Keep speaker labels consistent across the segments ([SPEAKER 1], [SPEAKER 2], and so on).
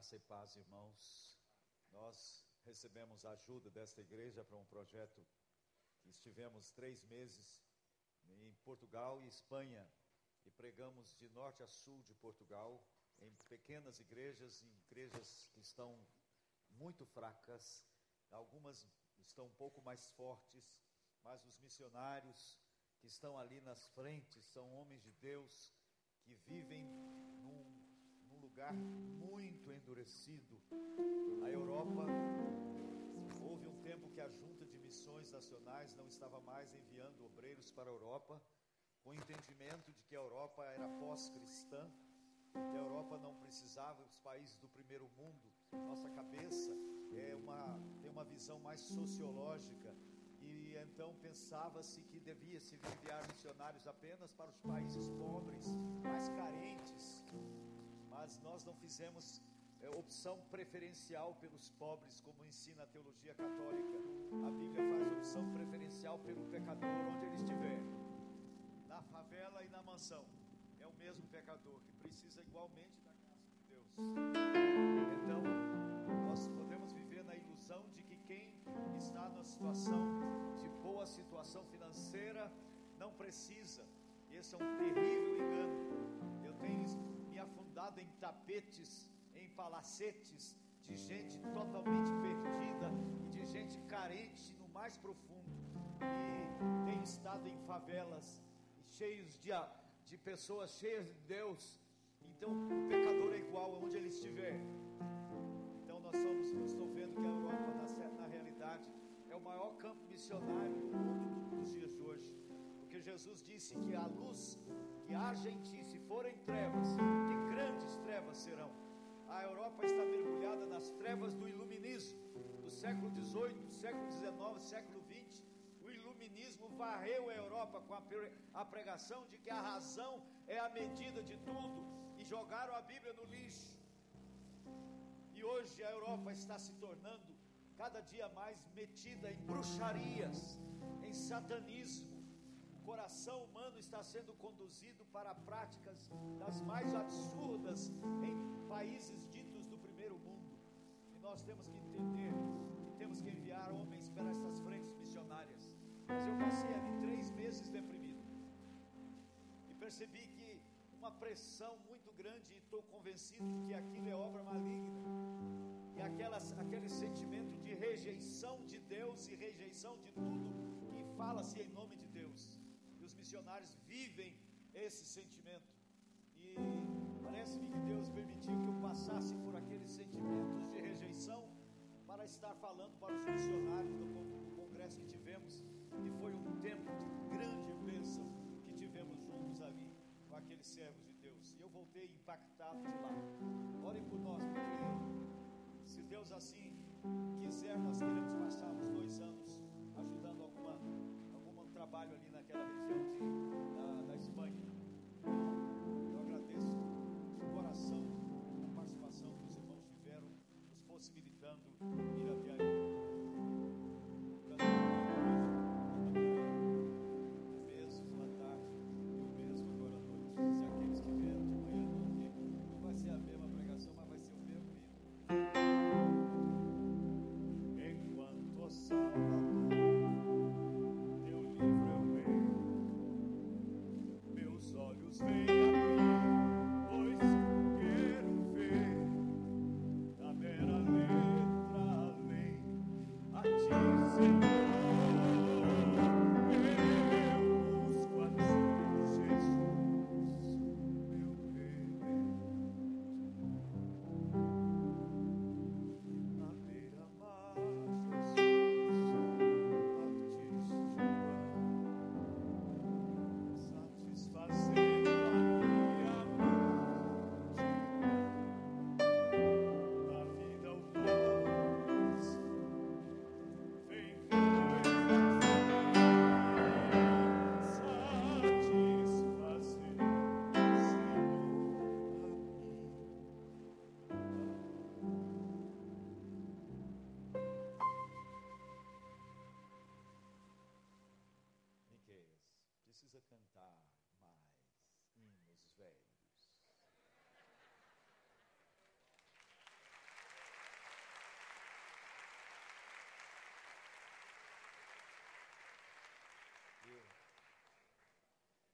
[SPEAKER 1] Graça e paz, irmãos. Nós recebemos a ajuda desta igreja para um projeto que estivemos três meses em Portugal e Espanha e pregamos de norte a sul de Portugal em pequenas igrejas, em igrejas que estão muito fracas, algumas estão um pouco mais fortes, mas os missionários que estão ali nas frentes são homens de Deus que vivem num lugar muito endurecido. A Europa, houve um tempo que a Junta de Missões Nacionais não estava mais enviando obreiros para a Europa, com o entendimento de que a Europa era pós-cristã, que a Europa não precisava dos países do primeiro mundo. Nossa cabeça é uma, tem uma visão mais sociológica e então pensava-se que devia se enviar missionários apenas para os países pobres, mais carentes, mas nós não fizemos é, opção preferencial pelos pobres, como ensina a teologia católica. A Bíblia faz opção preferencial pelo pecador onde ele estiver, na favela e na mansão. É o mesmo pecador que precisa igualmente da graça de Deus. Então, nós podemos viver na ilusão de que quem está na situação de boa situação financeira não precisa. Esse é um terrível engano. Eu tenho afundado em tapetes, em palacetes de gente totalmente perdida e de gente carente no mais profundo. E tem estado em favelas cheios de, de pessoas cheias de Deus. Então o pecador é igual aonde ele estiver. Então nós somos, eu estou vendo que a Europa, na, na realidade, é o maior campo missionário do mundo nos dias de hoje. Porque Jesus disse que a luz que haja em ti, se forem trevas, que grandes trevas serão. A Europa está mergulhada nas trevas do iluminismo, do século XVIII, século XIX, século XX. O iluminismo varreu a Europa com a pregação de que a razão é a medida de tudo e jogaram a Bíblia no lixo. E hoje a Europa está se tornando cada dia mais metida em bruxarias, em satanismo coração humano está sendo conduzido para práticas das mais absurdas em países ditos do primeiro mundo. E nós temos que entender que temos que enviar homens para essas frentes missionárias. Mas eu passei ali três meses deprimido e percebi que uma pressão muito grande e estou convencido de que aquilo é obra maligna. E aquelas, aquele sentimento de rejeição de Deus e rejeição de tudo que fala-se em nome de Deus missionários vivem esse sentimento. E parece-me que Deus permitiu que eu passasse por aqueles sentimentos de rejeição para estar falando para os missionários do, congresso que tivemos. E foi um tempo de grande bênção que tivemos juntos ali com aqueles servos de Deus. E eu voltei impactado de lá. Orem por nós, porque se Deus assim quiser, nós queremos passar os dois anos trabalho ali naquela região de, da, da Espanha. Eu agradeço de coração a participação que os irmãos tiveram, nos possibilitando precisa cantar mais hinos velhos.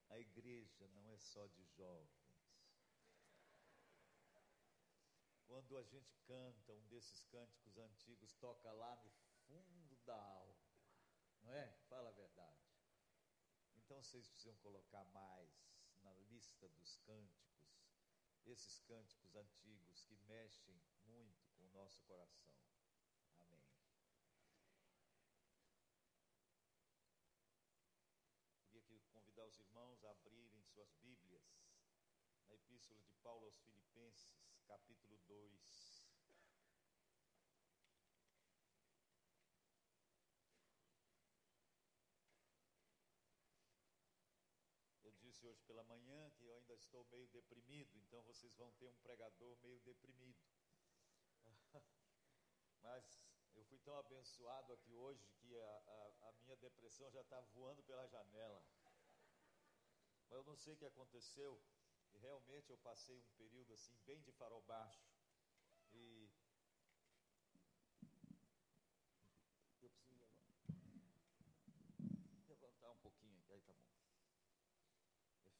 [SPEAKER 1] A igreja não é só de jovens. Quando a gente canta um desses cânticos antigos, toca lá no fundo da alma. Não é? Fala a verdade. Então vocês precisam colocar mais na lista dos cânticos, esses cânticos antigos que mexem muito com o nosso coração. Amém. Queria que convidar os irmãos a abrirem suas Bíblias na Epístola de Paulo aos Filipenses, capítulo 2. Disse hoje pela manhã que eu ainda estou meio deprimido, então vocês vão ter um pregador meio deprimido. Mas eu fui tão abençoado aqui hoje que a, a, a minha depressão já está voando pela janela. Mas eu não sei o que aconteceu, e realmente eu passei um período assim, bem de farol baixo. E eu preciso levantar um pouquinho, aí tá bom.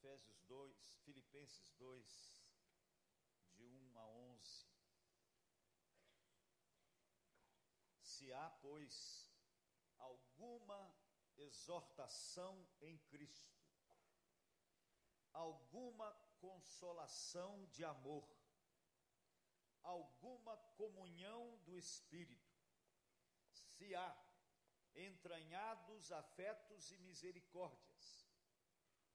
[SPEAKER 1] Efésios 2, Filipenses 2, de 1 a 11. Se há, pois, alguma exortação em Cristo, alguma consolação de amor, alguma comunhão do Espírito, se há entranhados afetos e misericórdias,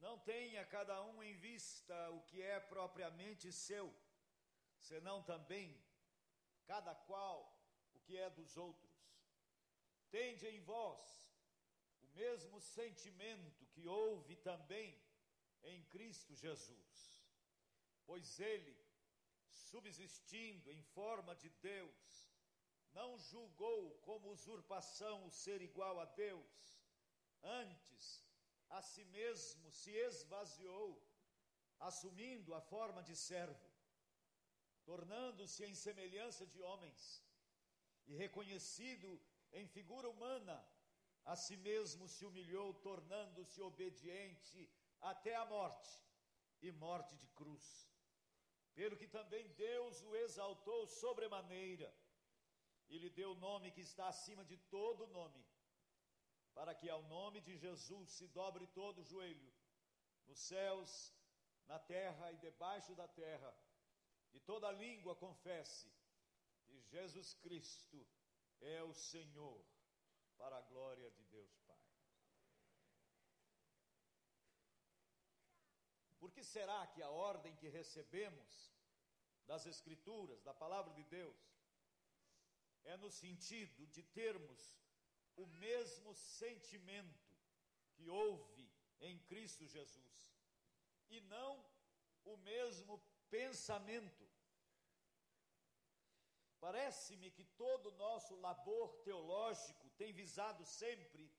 [SPEAKER 1] não tenha cada um em vista o que é propriamente seu, senão também cada qual o que é dos outros. Tende em vós o mesmo sentimento que houve também em Cristo Jesus, pois ele, subsistindo em forma de Deus, não julgou como usurpação o ser igual a Deus, antes a si mesmo se esvaziou, assumindo a forma de servo, tornando-se em semelhança de homens, e reconhecido em figura humana, a si mesmo se humilhou, tornando-se obediente até a morte e morte de cruz. Pelo que também Deus o exaltou sobremaneira e lhe deu o nome que está acima de todo nome para que ao nome de Jesus se dobre todo o joelho, nos céus, na terra e debaixo da terra, e toda língua confesse que Jesus Cristo é o Senhor, para a glória de Deus Pai. Por que será que a ordem que recebemos das Escrituras, da palavra de Deus, é no sentido de termos o mesmo sentimento que houve em Cristo Jesus e não o mesmo pensamento. Parece-me que todo o nosso labor teológico tem visado sempre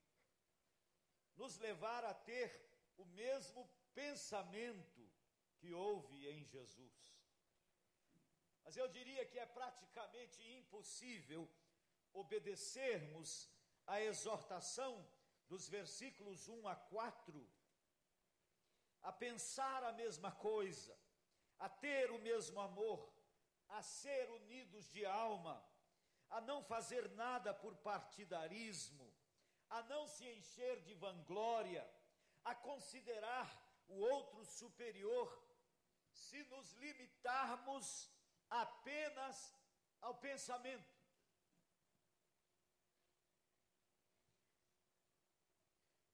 [SPEAKER 1] nos levar a ter o mesmo pensamento que houve em Jesus. Mas eu diria que é praticamente impossível obedecermos a exortação dos versículos 1 a 4 a pensar a mesma coisa, a ter o mesmo amor, a ser unidos de alma, a não fazer nada por partidarismo, a não se encher de vanglória, a considerar o outro superior, se nos limitarmos apenas ao pensamento.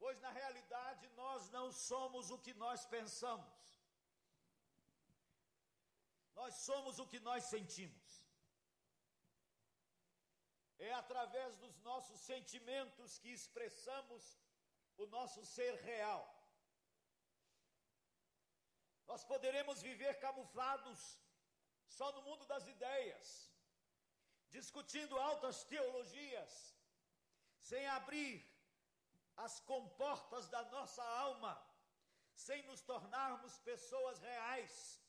[SPEAKER 1] Pois na realidade nós não somos o que nós pensamos, nós somos o que nós sentimos. É através dos nossos sentimentos que expressamos o nosso ser real. Nós poderemos viver camuflados só no mundo das ideias, discutindo altas teologias, sem abrir as comportas da nossa alma, sem nos tornarmos pessoas reais,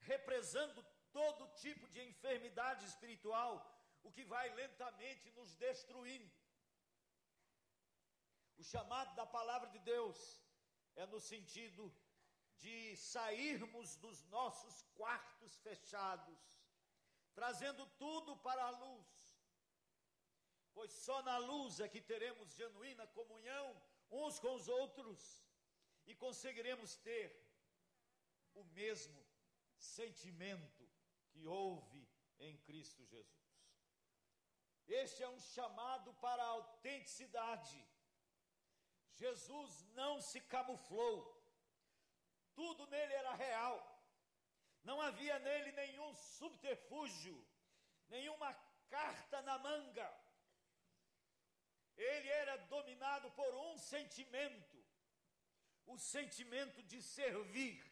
[SPEAKER 1] represando todo tipo de enfermidade espiritual, o que vai lentamente nos destruindo. O chamado da palavra de Deus é no sentido de sairmos dos nossos quartos fechados, trazendo tudo para a luz, pois só na luz é que teremos genuína comunhão uns com os outros e conseguiremos ter o mesmo sentimento que houve em Cristo Jesus. Este é um chamado para a autenticidade. Jesus não se camuflou, tudo nele era real, não havia nele nenhum subterfúgio, nenhuma carta na manga. Dominado por um sentimento, o sentimento de servir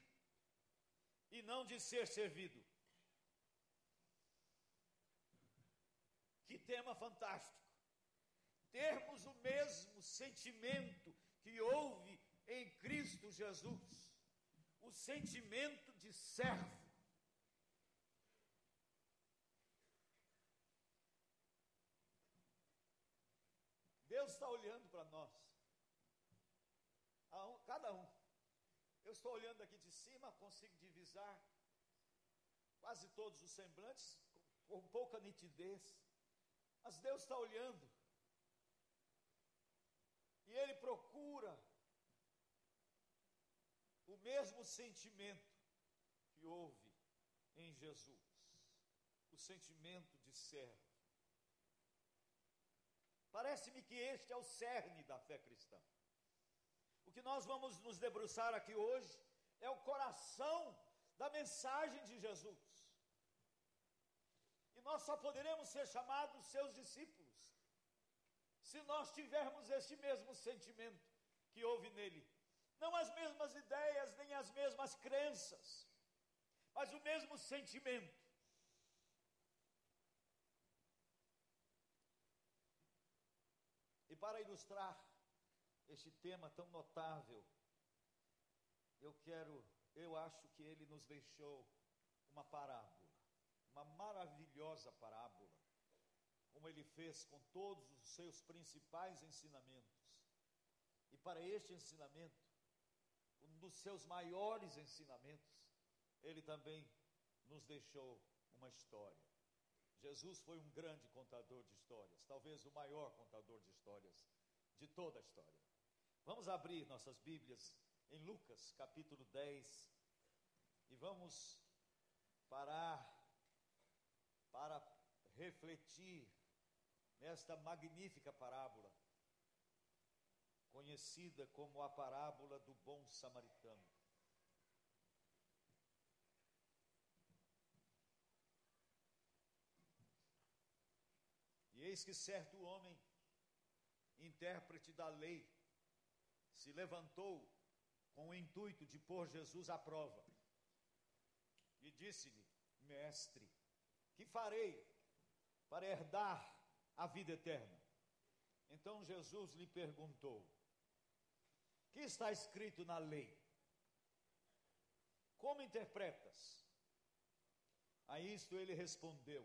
[SPEAKER 1] e não de ser servido. Que tema fantástico! Termos o mesmo sentimento que houve em Cristo Jesus, o sentimento de servo. Deus está olhando para nós, cada um. Eu estou olhando aqui de cima, consigo divisar quase todos os semblantes, com pouca nitidez. Mas Deus está olhando. E Ele procura o mesmo sentimento que houve em Jesus o sentimento de servo. Parece-me que este é o cerne da fé cristã. O que nós vamos nos debruçar aqui hoje é o coração da mensagem de Jesus. E nós só poderemos ser chamados seus discípulos se nós tivermos este mesmo sentimento que houve nele. Não as mesmas ideias, nem as mesmas crenças, mas o mesmo sentimento. E para ilustrar este tema tão notável, eu quero, eu acho que ele nos deixou uma parábola uma maravilhosa parábola, como ele fez com todos os seus principais ensinamentos. E para este ensinamento, um dos seus maiores ensinamentos, ele também nos deixou uma história. Jesus foi um grande contador de histórias, talvez o maior contador de histórias de toda a história. Vamos abrir nossas Bíblias em Lucas capítulo 10 e vamos parar para refletir nesta magnífica parábola, conhecida como a parábola do bom samaritano. Eis que certo homem, intérprete da lei, se levantou com o intuito de pôr Jesus à prova e disse-lhe: Mestre, que farei para herdar a vida eterna? Então Jesus lhe perguntou: Que está escrito na lei? Como interpretas? A isto ele respondeu: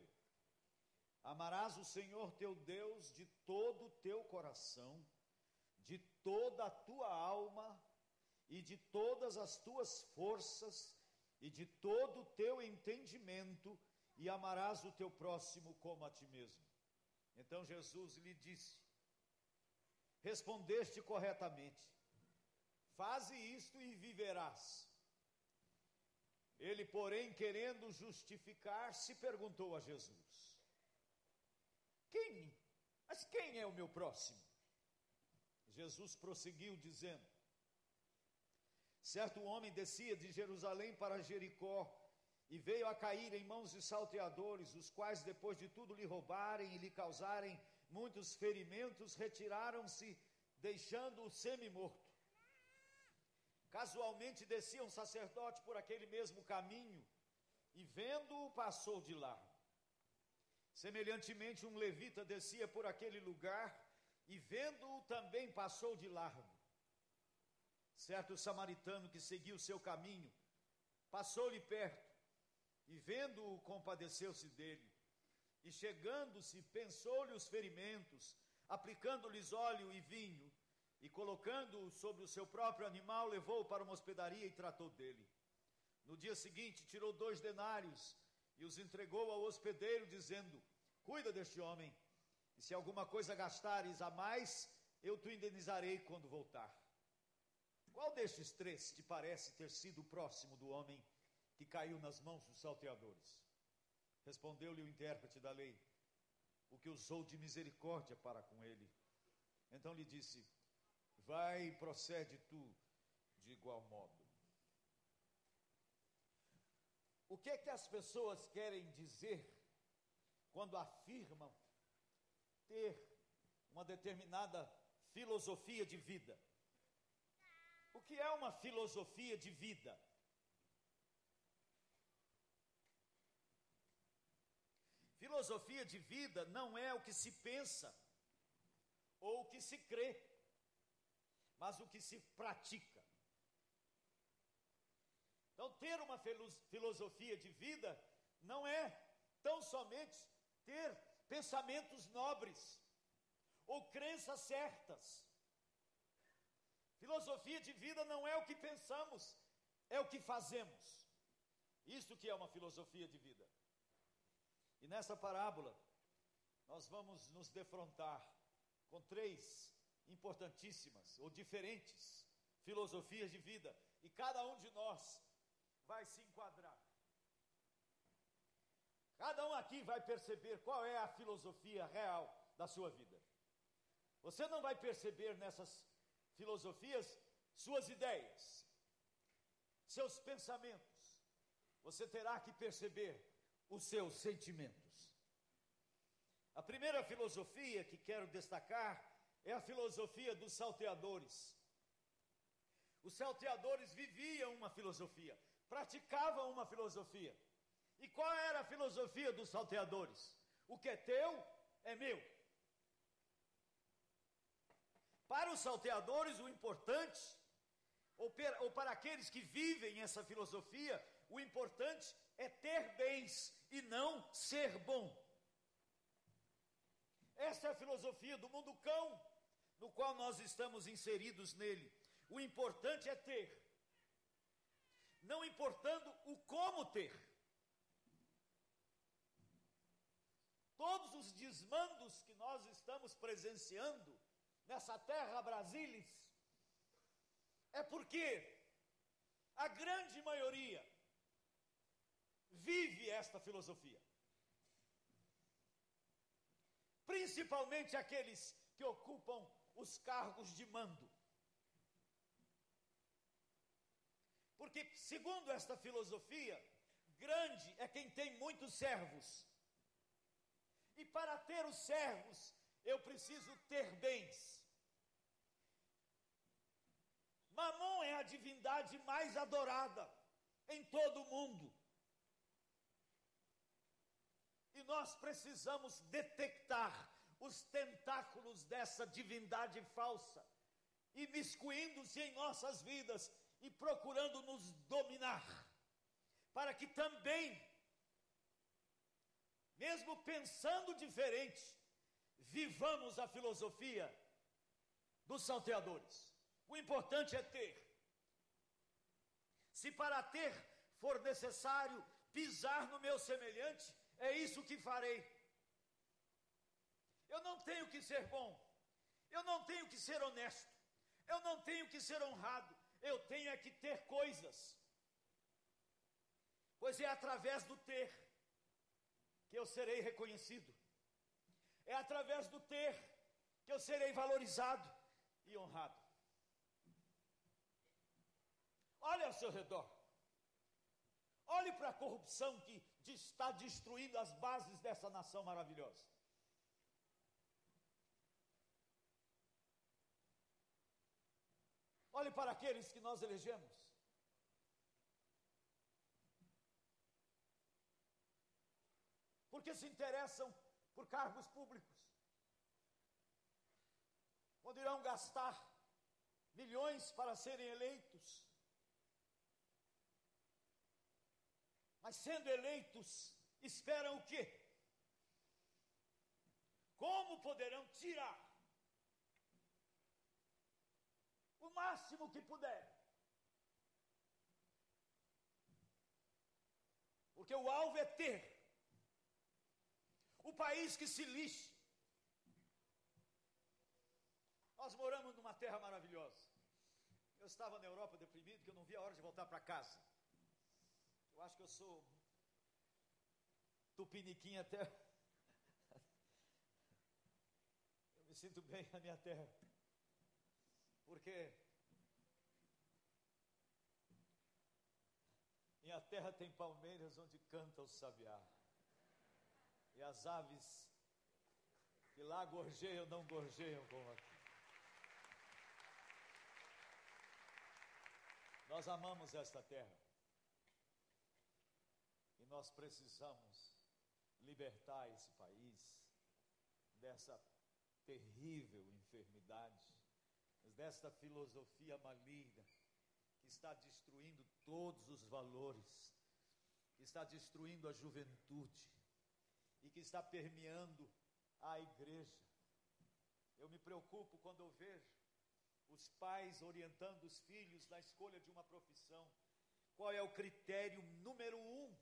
[SPEAKER 1] Amarás o Senhor teu Deus de todo o teu coração, de toda a tua alma e de todas as tuas forças e de todo o teu entendimento e amarás o teu próximo como a ti mesmo. Então Jesus lhe disse: Respondeste corretamente, faze isto e viverás. Ele, porém, querendo justificar-se, perguntou a Jesus: Quem? Mas quem é o meu próximo? Jesus prosseguiu dizendo: Certo homem descia de Jerusalém para Jericó e veio a cair em mãos de salteadores, os quais, depois de tudo lhe roubarem e lhe causarem muitos ferimentos, retiraram-se, deixando-o semi-morto. Casualmente descia um sacerdote por aquele mesmo caminho e, vendo-o, passou de largo. Semelhantemente, um levita descia por aquele lugar e, vendo-o, também passou de largo. Certo samaritano que seguiu seu caminho passou-lhe perto e, vendo-o, compadeceu-se dele. E chegando-se, pensou-lhe os ferimentos, aplicando-lhes óleo e vinho, e colocando-o sobre o seu próprio animal, levou-o para uma hospedaria e tratou dele. No dia seguinte, tirou dois denários e os entregou ao hospedeiro, dizendo: Cuida deste homem, e se alguma coisa gastares a mais, eu te indenizarei quando voltar. Qual destes três te parece ter sido próximo do homem que caiu nas mãos dos salteadores? Respondeu-lhe o intérprete da lei, o que usou de misericórdia para com ele. Então lhe disse: Vai e procede tu de igual modo. O que é que as pessoas querem dizer quando afirmam ter uma determinada filosofia de vida? O que é uma filosofia de vida? Filosofia de vida não é o que se pensa ou o que se crê, mas o que se pratica. Então, ter uma filosofia de vida não é tão somente ter pensamentos nobres ou crenças certas. Filosofia de vida não é o que pensamos, é o que fazemos. Isso que é uma filosofia de vida. E nessa parábola, nós vamos nos defrontar com três importantíssimas ou diferentes filosofias de vida, e cada um de nós vai se enquadrar. Cada um aqui vai perceber qual é a filosofia real da sua vida. Você não vai perceber nessas filosofias suas ideias, seus pensamentos. Você terá que perceber os seus sentimentos. A primeira filosofia que quero destacar é a filosofia dos salteadores. Os salteadores viviam uma filosofia praticavam uma filosofia. E qual era a filosofia dos salteadores? O que é teu é meu. Para os salteadores, o importante, ou, per, ou para aqueles que vivem essa filosofia, o importante é ter bens e não ser bom. Essa é a filosofia do mundo cão, no qual nós estamos inseridos nele. O importante é ter não importando o como ter. Todos os desmandos que nós estamos presenciando nessa terra Brasilis é porque a grande maioria vive esta filosofia. Principalmente aqueles que ocupam os cargos de mando. Porque, segundo esta filosofia, grande é quem tem muitos servos. E para ter os servos, eu preciso ter bens. Mamon é a divindade mais adorada em todo o mundo. E nós precisamos detectar os tentáculos dessa divindade falsa, imiscuindo-se em nossas vidas e procurando nos dominar, para que também, mesmo pensando diferente, vivamos a filosofia dos salteadores. O importante é ter. Se para ter for necessário pisar no meu semelhante, é isso que farei. Eu não tenho que ser bom, eu não tenho que ser honesto, eu não tenho que ser honrado, eu tenho é que ter coisas. Pois é através do ter que eu serei reconhecido. É através do ter que eu serei valorizado e honrado. Olhe ao seu redor. Olhe para a corrupção que está destruindo as bases dessa nação maravilhosa. Olhe para aqueles que nós elegemos. Porque se interessam por cargos públicos. Quando irão gastar milhões para serem eleitos. Mas sendo eleitos, esperam o quê? Como poderão tirar o máximo que puderem? Porque o alvo é ter o país que se lixe. Nós moramos numa terra maravilhosa. Eu estava na Europa deprimido, que eu não via a hora de voltar para casa. Eu acho que eu sou tupiniquim até. Eu me sinto bem na minha terra. Porque minha terra tem palmeiras onde canta o sabiá. E as aves que lá gorjeiam não gorjeiam como aqui. Nós amamos esta terra. E nós precisamos libertar esse país dessa terrível enfermidade, desta filosofia maligna está destruindo todos os valores, que está destruindo a juventude e que está permeando a igreja. Eu me preocupo quando eu vejo os pais orientando os filhos na escolha de uma profissão. Qual é o critério número um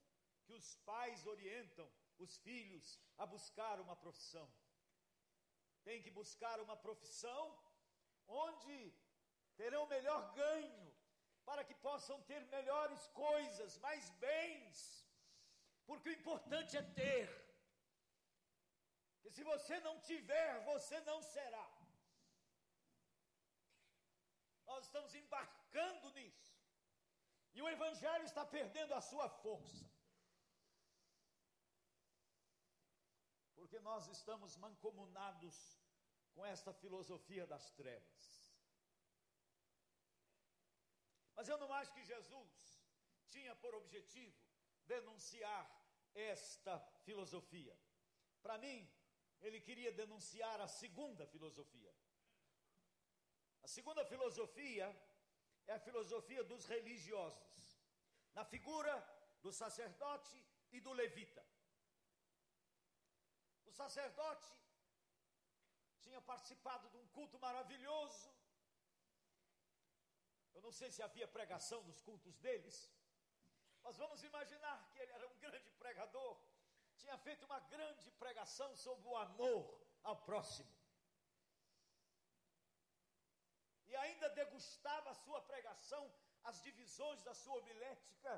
[SPEAKER 1] que os pais orientam os filhos a buscar uma profissão? Tem que buscar uma profissão onde terão melhor ganho, para que possam ter melhores coisas, mais bens, porque o importante é ter. E se você não tiver, você não será. Nós estamos embarcando nisso. E o Evangelho está perdendo a sua força. Porque nós estamos mancomunados com esta filosofia das trevas. Mas eu não acho que Jesus tinha por objetivo denunciar esta filosofia. Para mim, ele queria denunciar a segunda filosofia. A segunda filosofia é a filosofia dos religiosos, na figura do sacerdote e do levita. O sacerdote tinha participado de um culto maravilhoso. Eu não sei se havia pregação nos cultos deles, mas vamos imaginar que ele era um grande pregador, tinha feito uma grande pregação sobre o amor ao próximo. e ainda degustava a sua pregação, as divisões da sua homilética,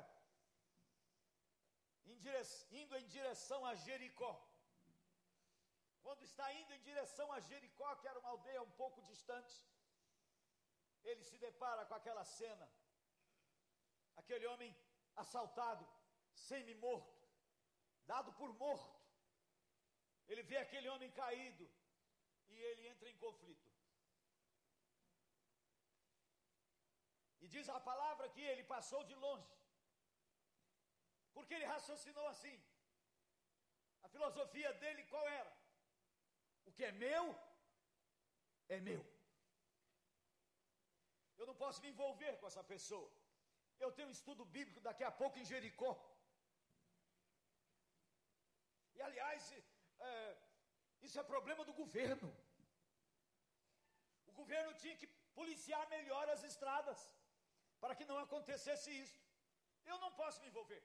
[SPEAKER 1] indo em direção a Jericó. Quando está indo em direção a Jericó, que era uma aldeia um pouco distante, ele se depara com aquela cena. Aquele homem assaltado, semi-morto, dado por morto. Ele vê aquele homem caído e ele entra em conflito. E diz a palavra que ele passou de longe. Porque ele raciocinou assim. A filosofia dele qual era? O que é meu, é meu. Eu não posso me envolver com essa pessoa. Eu tenho um estudo bíblico daqui a pouco em Jericó. E aliás, é, isso é problema do governo. O governo tinha que policiar melhor as estradas para que não acontecesse isso. Eu não posso me envolver.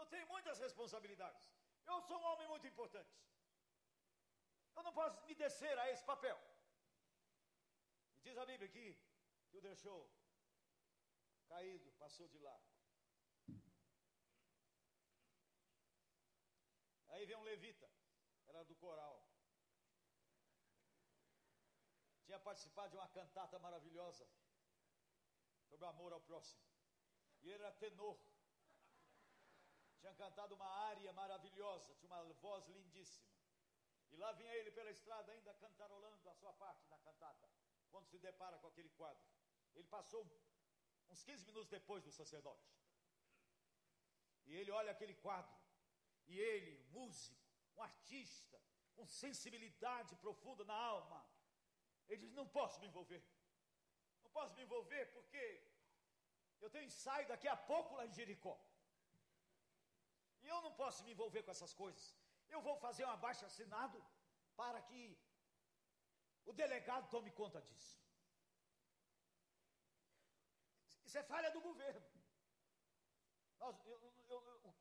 [SPEAKER 1] Eu tenho muitas responsabilidades. Eu sou um homem muito importante. Eu não posso me descer a esse papel. Diz a Bíblia aqui que o deixou caído, passou de lá. Aí vem um levita, era do coral. Tinha participado de uma cantata maravilhosa sobre amor ao próximo. E ele era tenor. Tinha cantado uma área maravilhosa, tinha uma voz lindíssima. E lá vinha ele pela estrada, ainda cantarolando a sua parte na cantata, quando se depara com aquele quadro. Ele passou uns 15 minutos depois do sacerdote. E ele olha aquele quadro. E ele, músico, um artista, com sensibilidade profunda na alma, ele diz: Não posso me envolver. Não posso me envolver porque eu tenho ensaio daqui a pouco lá em Jericó. E eu não posso me envolver com essas coisas. Eu vou fazer um abaixo assinado para que o delegado tome conta disso. Isso é falha do governo. Nós, eu, eu, eu,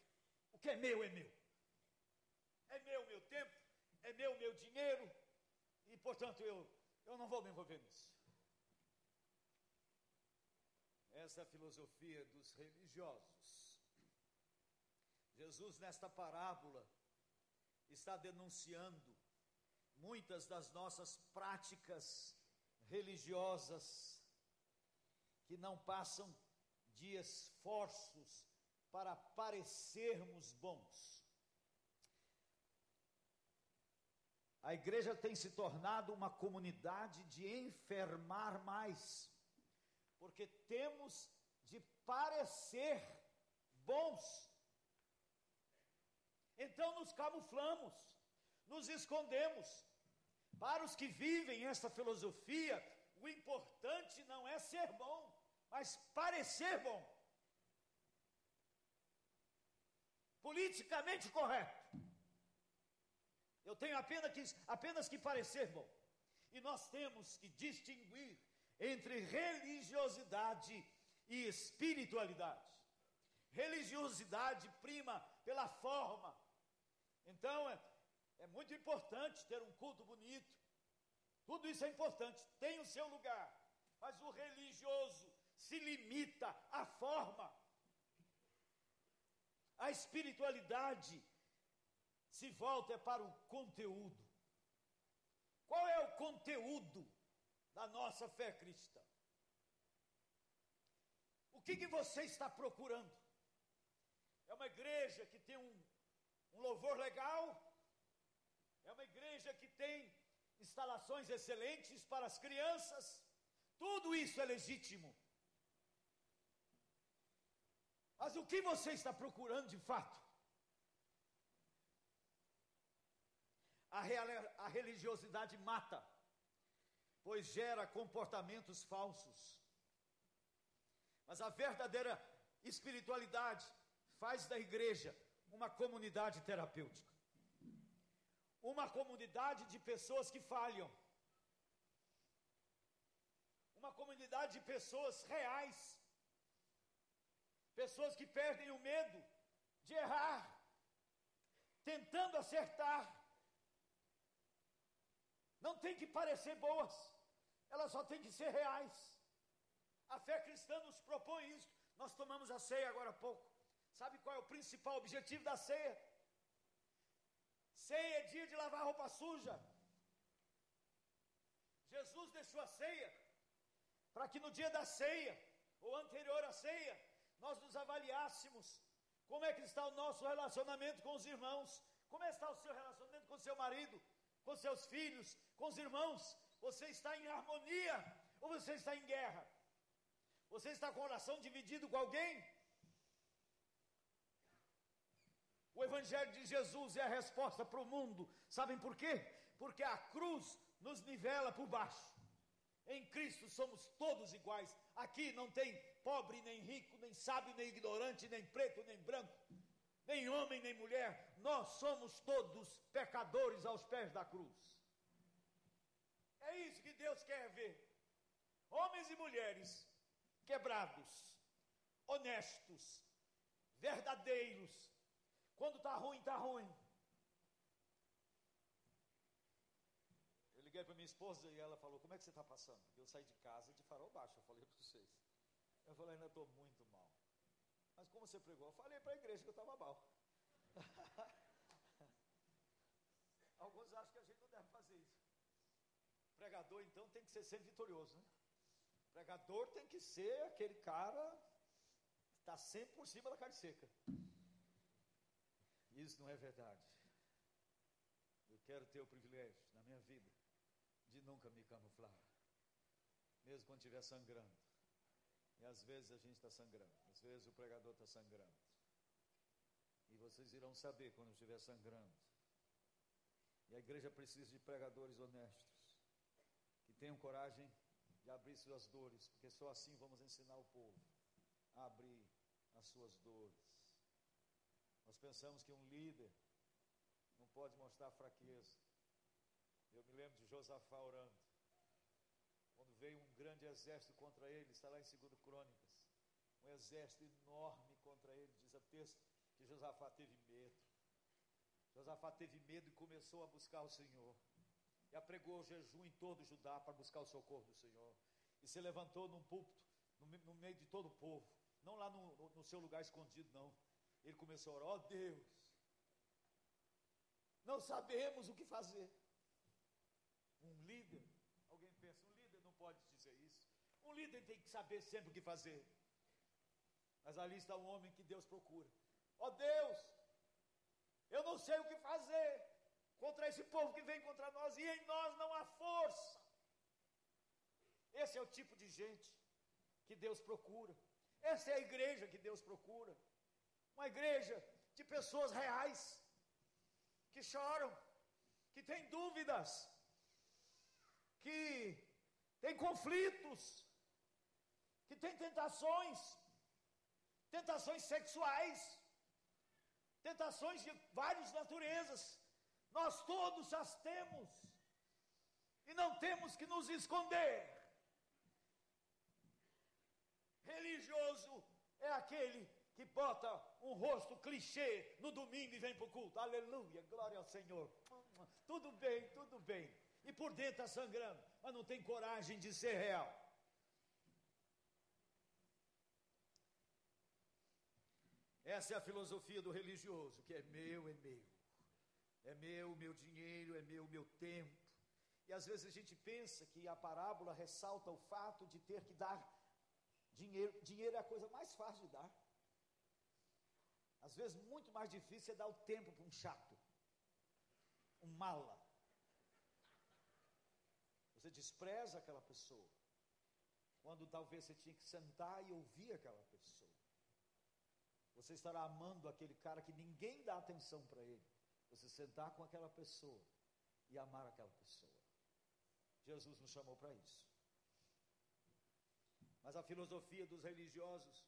[SPEAKER 1] o que é meu é meu. É meu meu tempo, é meu meu dinheiro, e portanto eu, eu não vou me envolver nisso. Essa é a filosofia dos religiosos. Jesus, nesta parábola, está denunciando muitas das nossas práticas religiosas que não passam de esforços para parecermos bons. A igreja tem se tornado uma comunidade de enfermar mais porque temos de parecer bons. Então nos camuflamos, nos escondemos. Para os que vivem esta filosofia, o importante não é ser bom, mas parecer bom. Politicamente correto. Eu tenho apenas que, apenas que parecer bom. E nós temos que distinguir entre religiosidade e espiritualidade. Religiosidade prima pela forma. Então é, muito importante ter um culto bonito. Tudo isso é importante, tem o seu lugar. Mas o religioso se limita à forma. A espiritualidade se volta para o conteúdo. Qual é o conteúdo da nossa fé cristã. O que, que você está procurando? É uma igreja que tem um, um louvor legal? Igreja que tem instalações excelentes para as crianças? Tudo isso é legítimo. Mas o que você está procurando de fato? A, a religiosidade mata pois gera comportamentos falsos. Mas a verdadeira espiritualidade faz da igreja uma comunidade terapêutica. Uma comunidade de pessoas que falham. Uma comunidade de pessoas reais. Pessoas que perdem o medo de errar, tentando acertar. Não tem que parecer boas elas só têm que ser reais. A fé cristã nos propõe isso. Nós tomamos a ceia agora há pouco. Sabe qual é o principal objetivo da ceia? Ceia é dia de lavar roupa suja. Jesus deixou a ceia para que no dia da ceia, ou anterior à ceia, nós nos avaliássemos como é que está o nosso relacionamento com os irmãos, como é está o seu relacionamento com seu marido, com seus filhos, com os irmãos, você está em harmonia ou você está em guerra? Você está com o coração dividido com alguém? O Evangelho de Jesus é a resposta para o mundo. Sabem por quê? Porque a cruz nos nivela por baixo. Em Cristo somos todos iguais. Aqui não tem pobre, nem rico, nem sábio, nem ignorante, nem preto, nem branco, nem homem, nem mulher. Nós somos todos pecadores aos pés da cruz. É isso que Deus quer ver. Homens e mulheres quebrados, honestos, verdadeiros. Quando está ruim, está ruim. Eu liguei para minha esposa e ela falou: Como é que você está passando? Porque eu saí de casa de farol baixo, eu falei para vocês. Eu falei: Ainda estou muito mal. Mas como você pregou? Eu falei para a igreja que eu estava mal. Alguns acham que a gente não deve fazer isso. Pregador, então, tem que ser sempre vitorioso, né? Pregador tem que ser aquele cara que está sempre por cima da carne seca. Isso não é verdade. Eu quero ter o privilégio na minha vida de nunca me camuflar, mesmo quando estiver sangrando, E às vezes a gente está sangrando, às vezes o pregador está sangrando. E vocês irão saber quando estiver sangrando. E a igreja precisa de pregadores honestos, que tenham coragem de abrir suas dores, porque só assim vamos ensinar o povo a abrir as suas dores. Nós pensamos que um líder não pode mostrar fraqueza. Eu me lembro de Josafá orando. Quando veio um grande exército contra ele, está lá em 2 Crônicas. Um exército enorme contra ele, diz a texto que Josafá teve medo. Josafá teve medo e começou a buscar o Senhor. E apregou o jejum em todo Judá para buscar o socorro do Senhor. E se levantou num púlpito, no, meio de todo o povo. Não lá no, no seu lugar escondido, não. Ele começou a orar: Ó oh, Deus, não sabemos o que fazer. Um líder, alguém pensa, um líder não pode dizer isso. Um líder tem que saber sempre o que fazer. Mas ali está um homem que Deus procura. Ó oh, Deus, eu não sei o que fazer contra esse povo que vem contra nós, e em nós não há força. Esse é o tipo de gente que Deus procura. Essa é a igreja que Deus procura. Uma igreja de pessoas reais, que choram, que têm dúvidas, que têm conflitos, que têm tentações, tentações sexuais, tentações de várias naturezas. Nós todos as temos e não temos que nos esconder. Religioso é aquele que bota um rosto clichê no domingo e vem para o culto. Aleluia, glória ao Senhor. Tudo bem, tudo bem. E por dentro está sangrando, mas não tem coragem de ser real. Essa é a filosofia do religioso, que é meu, é meu. É meu, meu dinheiro, é meu, meu tempo. E às vezes a gente pensa que a parábola ressalta o fato de ter que dar dinheiro. Dinheiro é a coisa mais fácil de dar. Às vezes, muito mais difícil é dar o tempo para um chato, um mala. Você despreza aquela pessoa, quando talvez você tinha que sentar e ouvir aquela pessoa. Você estará amando aquele cara que ninguém dá atenção para ele. Você sentar com aquela pessoa e amar aquela pessoa. Jesus nos chamou para isso. Mas a filosofia dos religiosos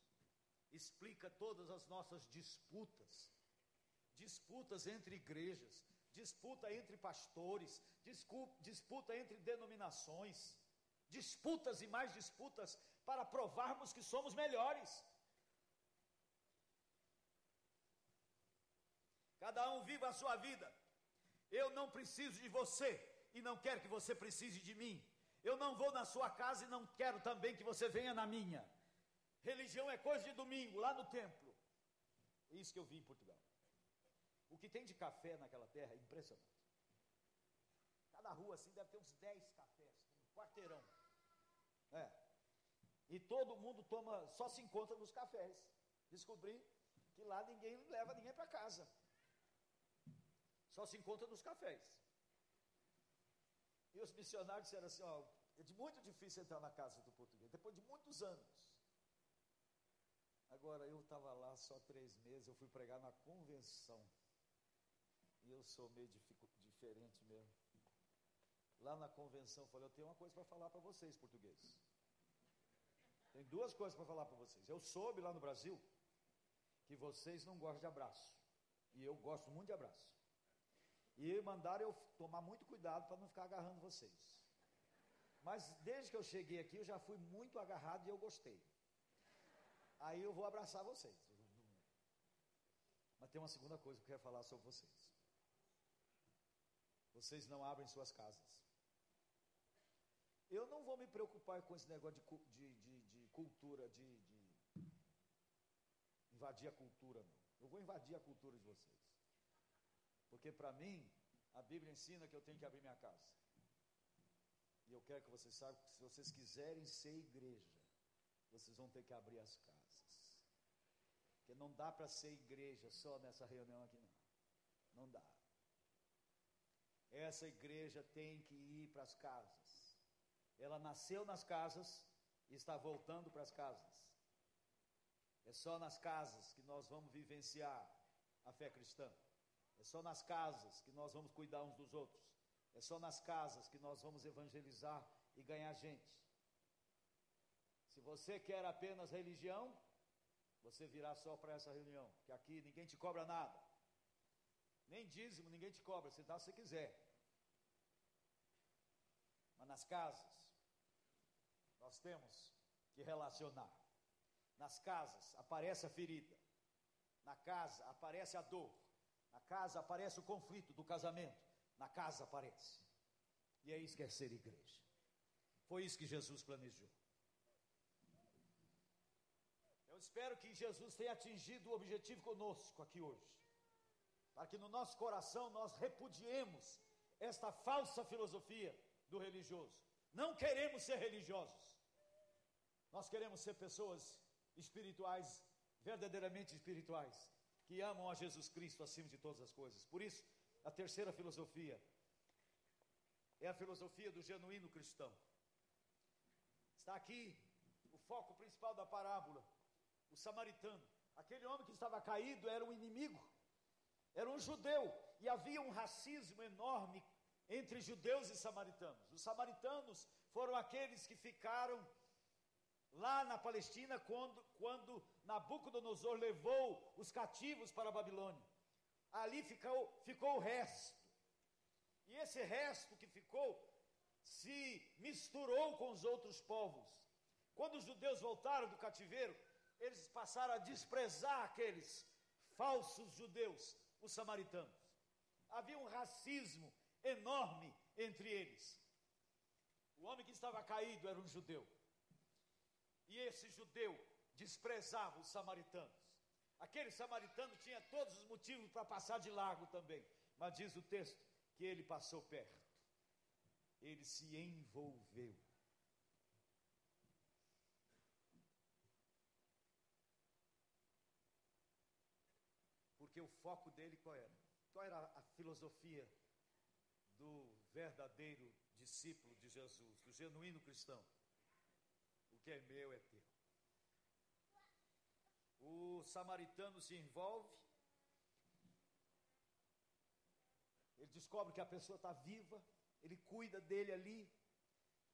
[SPEAKER 1] explica todas as nossas disputas, disputas entre igrejas, disputa entre pastores, disputa entre denominações, disputas e mais disputas para provarmos que somos melhores. Cada um viva a sua vida. Eu não preciso de você e não quero que você precise de mim. Eu não vou na sua casa e não quero também que você venha na minha. Religião é coisa de domingo, lá no templo. É isso que eu vi em Portugal. O que tem de café naquela terra é impressionante. Cada rua assim deve ter uns 10 cafés, um quarteirão. É. E todo mundo toma, só se encontra nos cafés. Descobri que lá ninguém leva ninguém para casa. Só se encontra nos cafés. E os missionários disseram assim: ó, é muito difícil entrar na casa do português, depois de muitos anos. Agora, eu estava lá só três meses, eu fui pregar na convenção. E eu sou meio diferente mesmo. Lá na convenção, eu falei: Eu tenho uma coisa para falar para vocês, portugueses. Tem duas coisas para falar para vocês. Eu soube lá no Brasil que vocês não gostam de abraço. E eu gosto muito de abraço. E mandaram eu tomar muito cuidado para não ficar agarrando vocês. Mas desde que eu cheguei aqui, eu já fui muito agarrado e eu gostei. Aí eu vou abraçar vocês. Mas tem uma segunda coisa que eu quero falar sobre vocês. Vocês não abrem suas casas. Eu não vou me preocupar com esse negócio de, de, de, de cultura, de, de, invadir a cultura, não. Eu vou invadir a cultura de vocês. Porque para mim, a Bíblia ensina que eu tenho que abrir minha casa. E eu quero que vocês saibam que se vocês quiserem ser igreja, vocês vão ter que abrir as casas. Porque não dá para ser igreja só nessa reunião aqui, não. Não dá. Essa igreja tem que ir para as casas. Ela nasceu nas casas e está voltando para as casas. É só nas casas que nós vamos vivenciar a fé cristã. É só nas casas que nós vamos cuidar uns dos outros. É só nas casas que nós vamos evangelizar e ganhar gente. Se você quer apenas religião, você virá só para essa reunião, que aqui ninguém te cobra nada. Nem dízimo ninguém te cobra, você dá se quiser. Mas nas casas, nós temos que relacionar. Nas casas aparece a ferida. Na casa aparece a dor. Na casa aparece o conflito do casamento. Na casa aparece. E é isso que é ser igreja. Foi isso que Jesus planejou. Eu espero que Jesus tenha atingido o objetivo conosco aqui hoje. Para que no nosso coração nós repudiemos esta falsa filosofia do religioso. Não queremos ser religiosos. Nós queremos ser pessoas espirituais, verdadeiramente espirituais, que amam a Jesus Cristo acima de todas as coisas. Por isso, a terceira filosofia é a filosofia do genuíno cristão. Está aqui o foco principal da parábola, o samaritano. Aquele homem que estava caído era um inimigo, era um judeu, e havia um racismo enorme entre judeus e samaritanos. Os samaritanos foram aqueles que ficaram lá na Palestina quando, quando Nabucodonosor levou os cativos para a Babilônia. Ali ficou, ficou o resto. E esse resto que ficou se misturou com os outros povos. Quando os judeus voltaram do cativeiro, eles passaram a desprezar aqueles falsos judeus, os samaritanos. Havia um racismo enorme entre eles. O homem que estava caído era um judeu. E esse judeu desprezava os samaritanos. Aquele samaritano tinha todos os motivos para passar de largo também. Mas diz o texto que ele passou perto. Ele se envolveu. Porque o foco dele qual era? Qual era a filosofia do verdadeiro discípulo de Jesus, do genuíno cristão? O que é meu é teu. O samaritano se envolve, ele descobre que a pessoa está viva, ele cuida dele ali,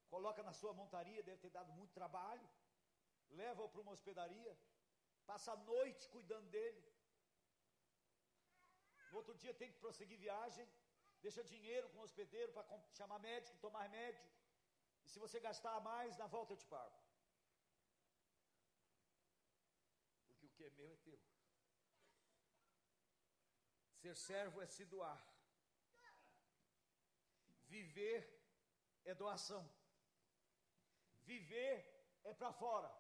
[SPEAKER 1] coloca na sua montaria, deve ter dado muito trabalho, leva-o para uma hospedaria, passa a noite cuidando dele. No outro dia tem que prosseguir viagem, deixa dinheiro com o hospedeiro para chamar médico, tomar remédio. E se você gastar mais, na volta eu te pago. que é meu é teu. Ser servo é se doar. Viver é doação. Viver é para fora.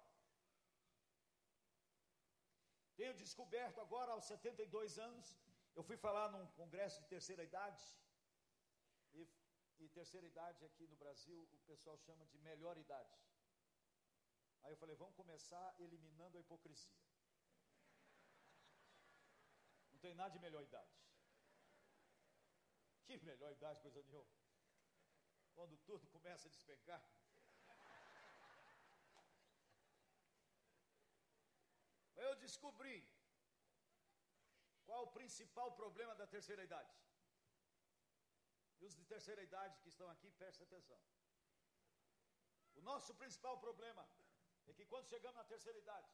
[SPEAKER 1] Tenho descoberto agora, aos 72 anos, eu fui falar num congresso de terceira idade. E, e terceira idade aqui no Brasil, o pessoal chama de melhor idade. Aí eu falei, vamos começar eliminando a hipocrisia. Não tem nada de melhor idade. Que melhor idade, coisa nenhuma. Quando tudo começa a despencar. Eu descobri qual o principal problema da terceira idade. E os de terceira idade que estão aqui, prestem atenção. O nosso principal problema é que quando chegamos na terceira idade,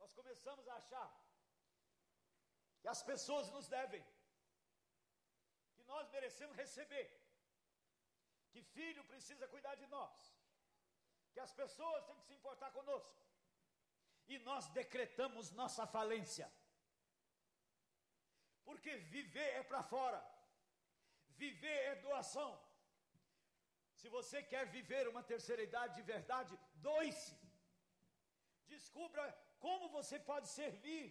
[SPEAKER 1] nós começamos a achar que as pessoas nos devem, que nós merecemos receber, que filho precisa cuidar de nós, que as pessoas têm que se importar conosco, e nós decretamos nossa falência, porque viver é para fora, viver é doação. Se você quer viver uma terceira idade de verdade, doe-se. Descubra como você pode servir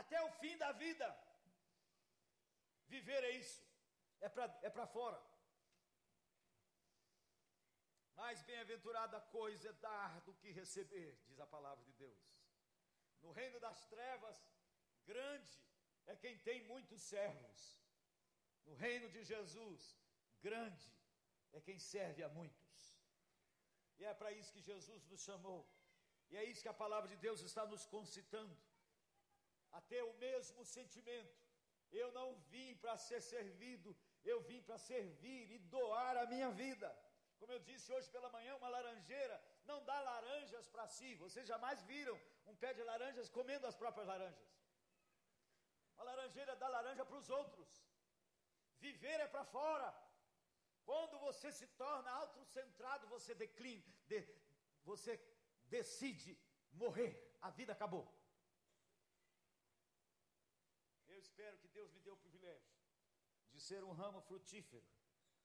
[SPEAKER 1] até o fim da vida. Viver é isso, é para é fora. Mais bem-aventurada coisa é dar do que receber, diz a palavra de Deus. No reino das trevas, grande é quem tem muitos servos. No reino de Jesus, grande é quem serve a muitos. E é para isso que Jesus nos chamou. E é isso que a palavra de Deus está nos concitando. A ter o mesmo sentimento. Eu não vim para ser servido, eu vim para servir e doar a minha vida. Como eu disse hoje pela manhã, uma laranjeira não dá laranjas para si. Vocês jamais viram um pé de laranjas comendo as próprias laranjas. A laranjeira dá laranja para os outros. Viver é para fora. Quando você se torna autocentrado, você declina, de, você decide morrer. A vida acabou. Eu espero que Deus me dê o privilégio de ser um ramo frutífero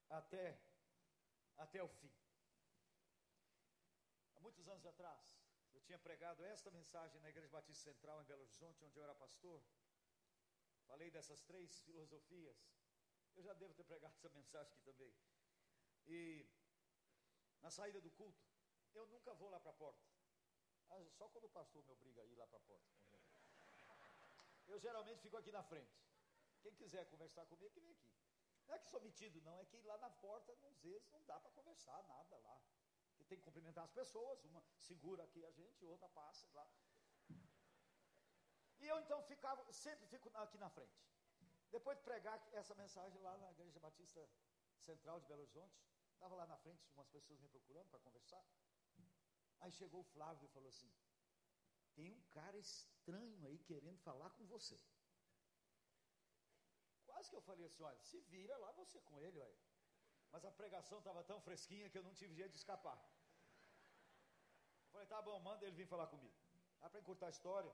[SPEAKER 1] até, até o fim. Há muitos anos atrás, eu tinha pregado esta mensagem na Igreja Batista Central em Belo Horizonte, onde eu era pastor. Falei dessas três filosofias. Eu já devo ter pregado essa mensagem aqui também. E na saída do culto, eu nunca vou lá para a porta. Ah, só quando o pastor me obriga a ir lá para a porta. Eu geralmente fico aqui na frente. Quem quiser conversar comigo, que vem aqui. Não é que sou metido, não, é que lá na porta, às vezes, não dá para conversar nada lá. Porque tem que cumprimentar as pessoas, uma segura aqui a gente, outra passa lá. E eu então ficava, sempre fico aqui na frente. Depois de pregar essa mensagem lá na Igreja Batista Central de Belo Horizonte, estava lá na frente, umas pessoas me procurando para conversar. Aí chegou o Flávio e falou assim: tem um cara estranho aí querendo falar com você. Quase que eu falei assim: olha, se vira lá você com ele, olha. Mas a pregação estava tão fresquinha que eu não tive jeito de escapar. Eu falei: tá bom, manda ele vir falar comigo. Ah, para encurtar a história,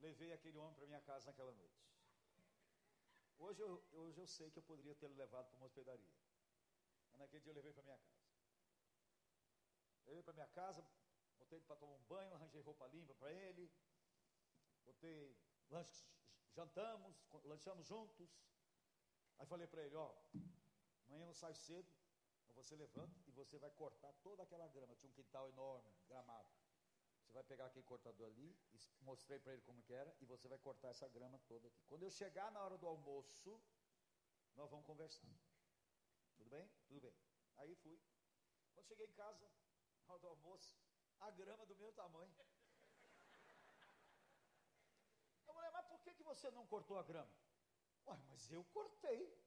[SPEAKER 1] levei aquele homem para minha casa naquela noite. Hoje eu, hoje eu sei que eu poderia ter levado para uma hospedaria. Mas naquele dia eu levei para minha casa. Levei para minha casa, botei ele para tomar um banho, arranjei roupa limpa para ele, botei lanche, jantamos, lanchamos juntos. Aí falei para ele, ó, amanhã eu saio cedo, você levanta e você vai cortar toda aquela grama. Tinha um quintal enorme, gramado. Você vai pegar aquele cortador ali, mostrei para ele como que era, e você vai cortar essa grama toda aqui. Quando eu chegar na hora do almoço, nós vamos conversar. Tudo bem? Tudo bem. Aí fui. Quando cheguei em casa, na hora do almoço, a grama do meu tamanho. Eu falei, mas por que, que você não cortou a grama? Ué, mas eu cortei.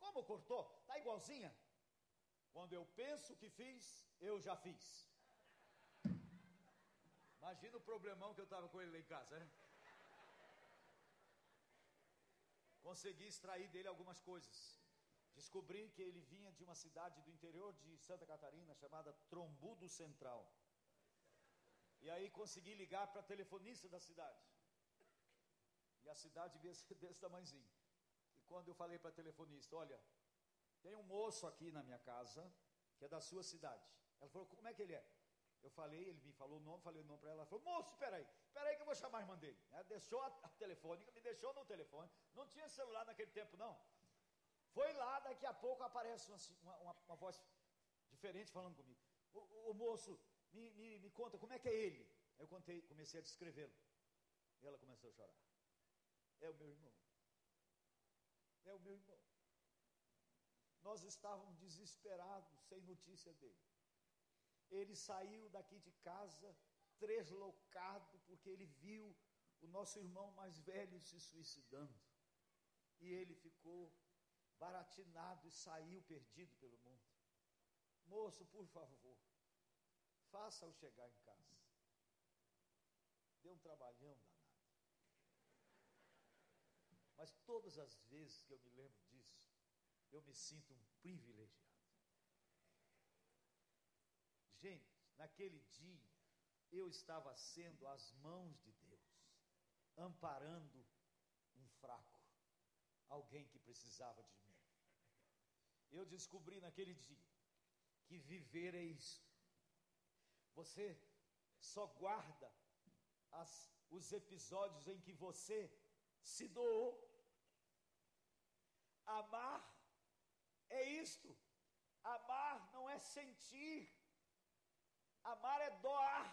[SPEAKER 1] Como cortou? Tá igualzinha? Quando eu penso que fiz, eu já fiz. Imagina o problemão que eu estava com ele lá em casa, né? Consegui extrair dele algumas coisas. Descobri que ele vinha de uma cidade do interior de Santa Catarina chamada Trombudo Central. E aí consegui ligar para a telefonista da cidade. E a cidade devia ser desse tamanhozinho. E quando eu falei para a telefonista, olha, tem um moço aqui na minha casa que é da sua cidade. Ela falou, como é que ele é? Eu falei, ele me falou o nome, falei o nome para ela. Ela falou, moço, peraí, peraí que eu vou chamar a irmã dele. Ela deixou a, a telefônica, me deixou no telefone. Não tinha celular naquele tempo, não. Foi lá, daqui a pouco aparece uma, uma, uma voz diferente falando comigo. O, o moço, me, me, me, conta, como é que é ele? Eu contei, comecei a descrevê-lo. Ela começou a chorar. É o meu irmão. É o meu irmão. Nós estávamos desesperados, sem notícia dele. Ele saiu daqui de casa treslocado porque ele viu o nosso irmão mais velho se suicidando. E ele ficou baratinado e saiu perdido pelo mundo. Moço, por favor, faça-o chegar em casa. Deu um trabalhão danado. Mas todas as vezes que eu me lembro disso, eu me sinto um privilegiado. Gente, naquele dia, eu estava sendo as mãos de Deus, amparando um fraco, alguém que precisava de mim. Eu descobri naquele dia que viver é isso. Você só guarda as, os episódios em que você se doou. Amar é isto. Amar não é sentir, Amar é doar.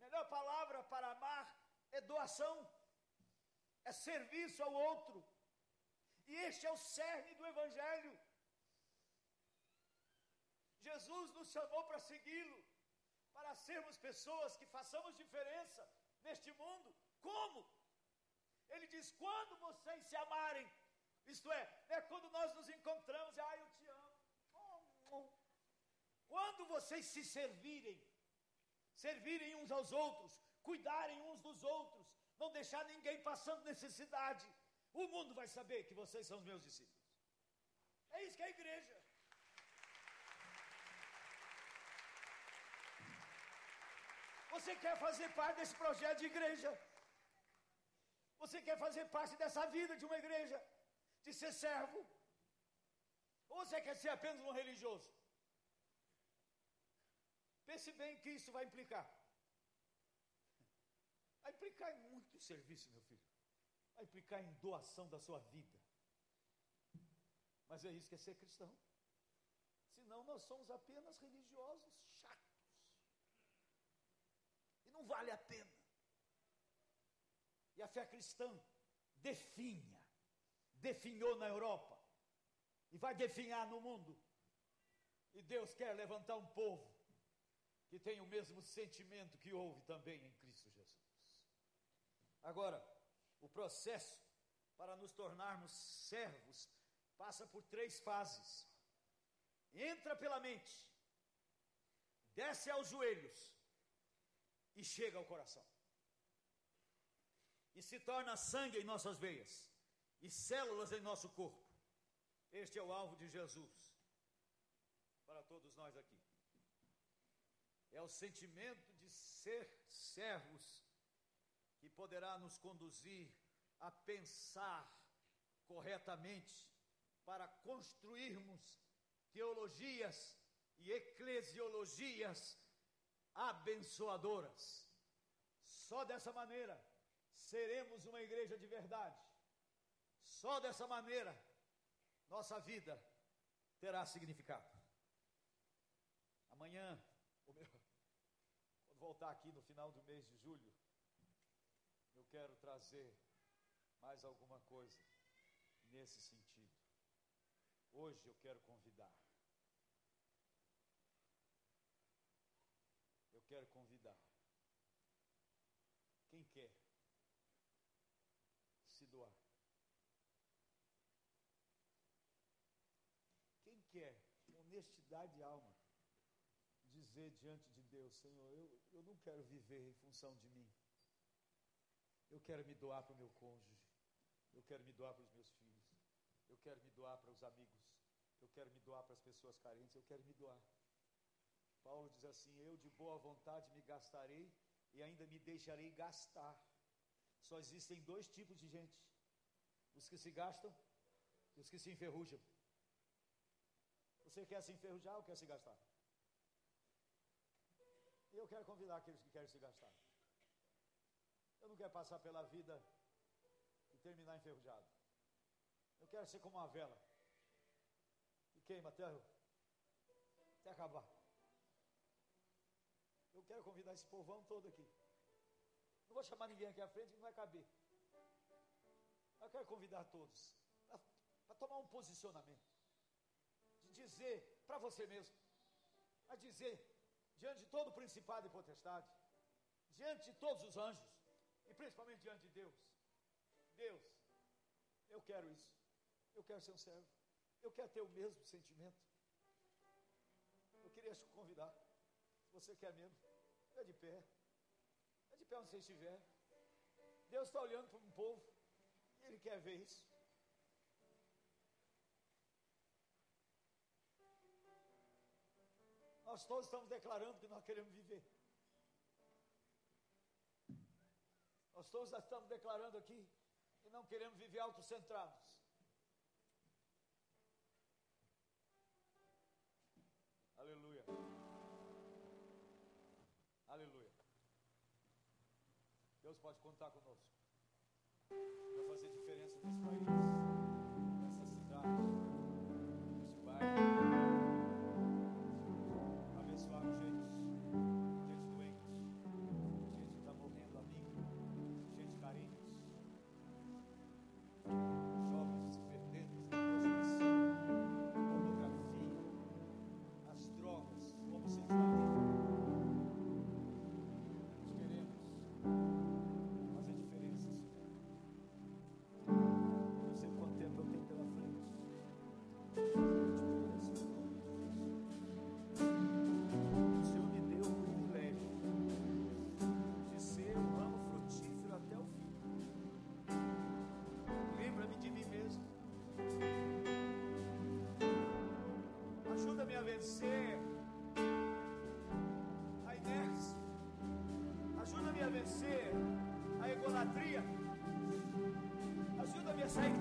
[SPEAKER 1] Melhor palavra para amar é doação, é serviço ao outro. E este é o cerne do Evangelho. Jesus nos chamou para segui-lo, para sermos pessoas que façamos diferença neste mundo. Como? Ele diz: quando vocês se amarem, isto é, é quando nós nos encontramos, ah. Quando vocês se servirem, servirem uns aos outros, cuidarem uns dos outros, não deixar ninguém passando necessidade, o mundo vai saber que vocês são os meus discípulos. É isso que é a igreja. Você quer fazer parte desse projeto de igreja? Você quer fazer parte dessa vida de uma igreja? De ser servo? Ou você quer ser apenas um religioso? Pense bem que isso vai implicar. Vai implicar em muito serviço, meu filho. Vai implicar em doação da sua vida. Mas é isso que é ser cristão. Senão nós somos apenas religiosos chatos. E não vale a pena. E a fé cristã definha, definhou na Europa e vai definhar no mundo. E Deus quer levantar um povo que tem o mesmo sentimento que houve também em Cristo Jesus. Agora, o processo para nos tornarmos servos passa por três fases. Entra pela mente, desce aos joelhos e chega ao coração. E se torna sangue em nossas veias e células em nosso corpo. Este é o alvo de Jesus para todos nós aqui. É o sentimento de ser servos que poderá nos conduzir a pensar corretamente para construirmos teologias e eclesiologias abençoadoras. Só dessa maneira seremos uma igreja de verdade. Só dessa maneira nossa vida terá significado. Amanhã, voltar aqui no final do mês de julho, eu quero trazer mais alguma coisa nesse sentido. Hoje eu quero convidar. Eu quero convidar. Quem quer se doar? Quem quer, honestidade de alma, dizer diante de Deus: Senhor, eu, eu não quero viver em função de mim. Eu quero me doar para o meu cônjuge. Eu quero me doar para os meus filhos. Eu quero me doar para os amigos. Eu quero me doar para as pessoas carentes. Eu quero me doar. Paulo diz assim: Eu de boa vontade me gastarei e ainda me deixarei gastar. Só existem dois tipos de gente: os que se gastam e os que se enferrujam. Você quer se enferrujar ou quer se gastar? Eu quero convidar aqueles que querem se gastar. Eu não quero passar pela vida e terminar enferrujado. Eu quero ser como uma vela que queima até, até acabar. Eu quero convidar esse povão todo aqui. Não vou chamar ninguém aqui à frente não vai caber. Eu quero convidar todos para tomar um posicionamento. De dizer para você mesmo, a dizer diante de todo o principado e potestade, diante de todos os anjos, e principalmente diante de Deus. Deus, eu quero isso. Eu quero ser um servo. Eu quero ter o mesmo sentimento. Eu queria te convidar. Se você quer mesmo, é de pé. É de pé onde você estiver. Deus está olhando para um povo e Ele quer ver isso. Nós todos estamos declarando que nós queremos viver. Nós todos estamos declarando aqui que não queremos viver autocentrados. Aleluia. Aleluia. Deus pode contar conosco. Para fazer diferença nesse país, vencer a inércia. Ajuda-me a vencer a egolatria. Ajuda-me a sair